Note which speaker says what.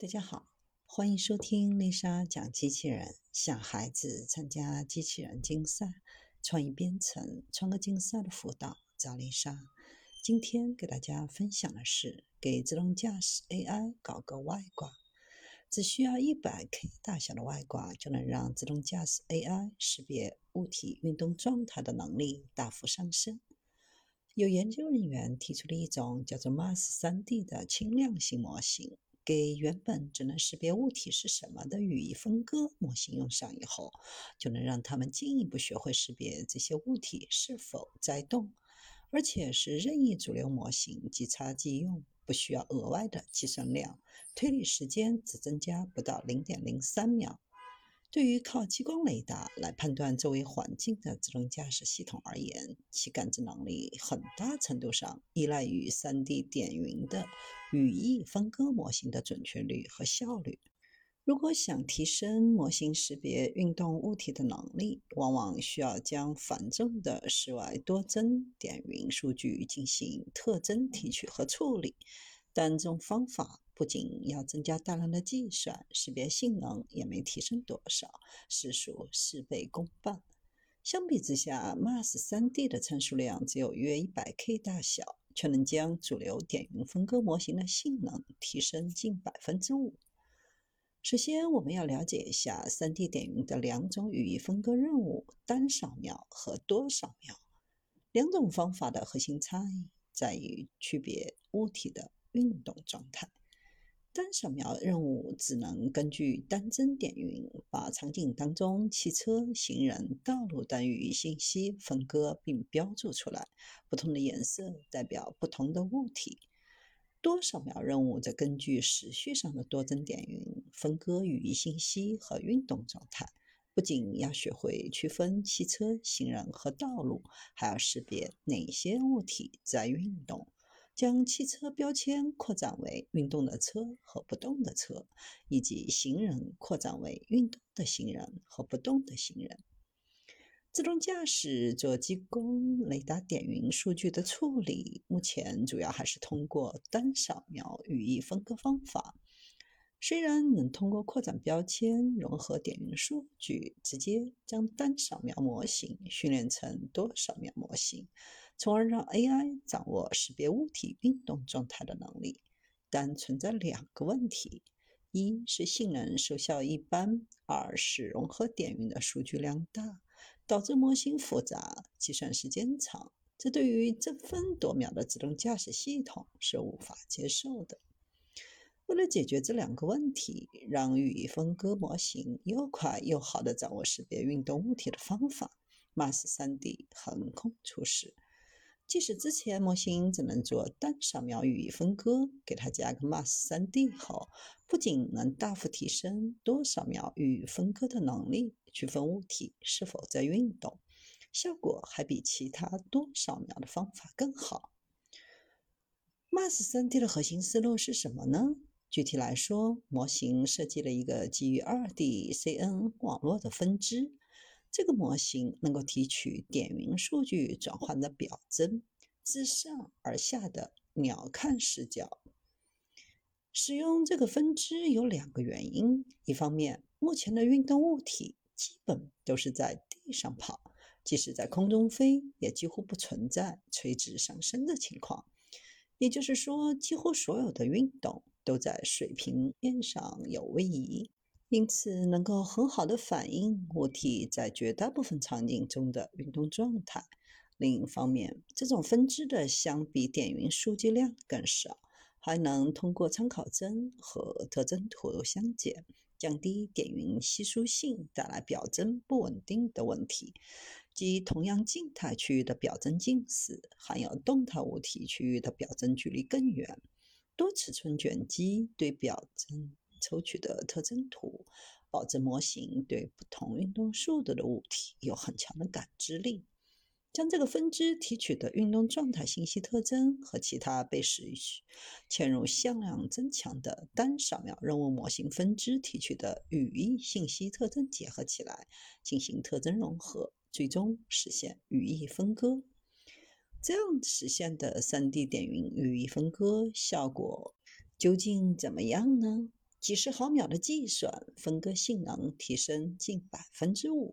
Speaker 1: 大家好，欢迎收听丽莎讲机器人。想孩子参加机器人竞赛、创意编程、创客竞赛的辅导，找丽莎。今天给大家分享的是给自动驾驶 AI 搞个外挂，只需要一百 K 大小的外挂，就能让自动驾驶 AI 识别物体运动状态的能力大幅上升。有研究人员提出了一种叫做 Mars 3D 的轻量型模型。给原本只能识别物体是什么的语义分割模型用上以后，就能让他们进一步学会识别这些物体是否在动，而且是任意主流模型，即插即用，不需要额外的计算量，推理时间只增加不到零点零三秒。对于靠激光雷达来判断周围环境的自动驾驶系统而言，其感知能力很大程度上依赖于 3D 点云的语义分割模型的准确率和效率。如果想提升模型识别运动物体的能力，往往需要将繁重的室外多帧点云数据进行特征提取和处理。但这种方法不仅要增加大量的计算，识别性能也没提升多少，实属事倍功半。相比之下，MAS 3D 的参数量只有约 100K 大小，却能将主流点云分割模型的性能提升近百分之五。首先，我们要了解一下 3D 点云的两种语义分割任务：单扫描和多扫描。两种方法的核心差异在于区别物体的。运动状态，单扫描任务只能根据单帧点云把场景当中汽车、行人、道路等语义信息分割并标注出来，不同的颜色代表不同的物体。多扫描任务则根据时序上的多帧点云分割语义信息和运动状态，不仅要学会区分汽车、行人和道路，还要识别哪些物体在运动。将汽车标签扩展为运动的车和不动的车，以及行人扩展为运动的行人和不动的行人。自动驾驶做激光雷达点云数据的处理，目前主要还是通过单扫描语义分割方法。虽然能通过扩展标签、融合点云数据，直接将单扫描模型训练成多扫描模型。从而让 AI 掌握识别物体运动状态的能力，但存在两个问题：一是性能收效一般；二是融合点云的数据量大，导致模型复杂、计算时间长。这对于争分夺秒的自动驾驶系统是无法接受的。为了解决这两个问题，让语义分割模型又快又好地掌握识别运动物体的方法，Mars 3D 横空出世。即使之前模型只能做单扫描语义分割，给它加个 Mass 3D 后，不仅能大幅提升多扫描语义分割的能力，区分物体是否在运动，效果还比其他多扫描的方法更好。Mass 3D 的核心思路是什么呢？具体来说，模型设计了一个基于 2D CN 网络的分支。这个模型能够提取点云数据转换的表征，自上而下的鸟瞰视角。使用这个分支有两个原因：一方面，目前的运动物体基本都是在地上跑，即使在空中飞，也几乎不存在垂直上升的情况。也就是说，几乎所有的运动都在水平面上有位移。因此，能够很好的反映物体在绝大部分场景中的运动状态。另一方面，这种分支的相比点云数据量更少，还能通过参考帧和特征图相减，降低点云稀疏性带来表征不稳定的问题。即同样静态区域的表征近似，含有动态物体区域的表征距离更远。多尺寸卷积对表征。抽取的特征图，保证模型对不同运动速度的物体有很强的感知力。将这个分支提取的运动状态信息特征和其他被使嵌入向量增强的单扫描任务模型分支提取的语义信息特征结合起来，进行特征融合，最终实现语义分割。这样实现的 3D 点云语义分割效果究竟怎么样呢？几十毫秒的计算，分割性能提升近百分之五。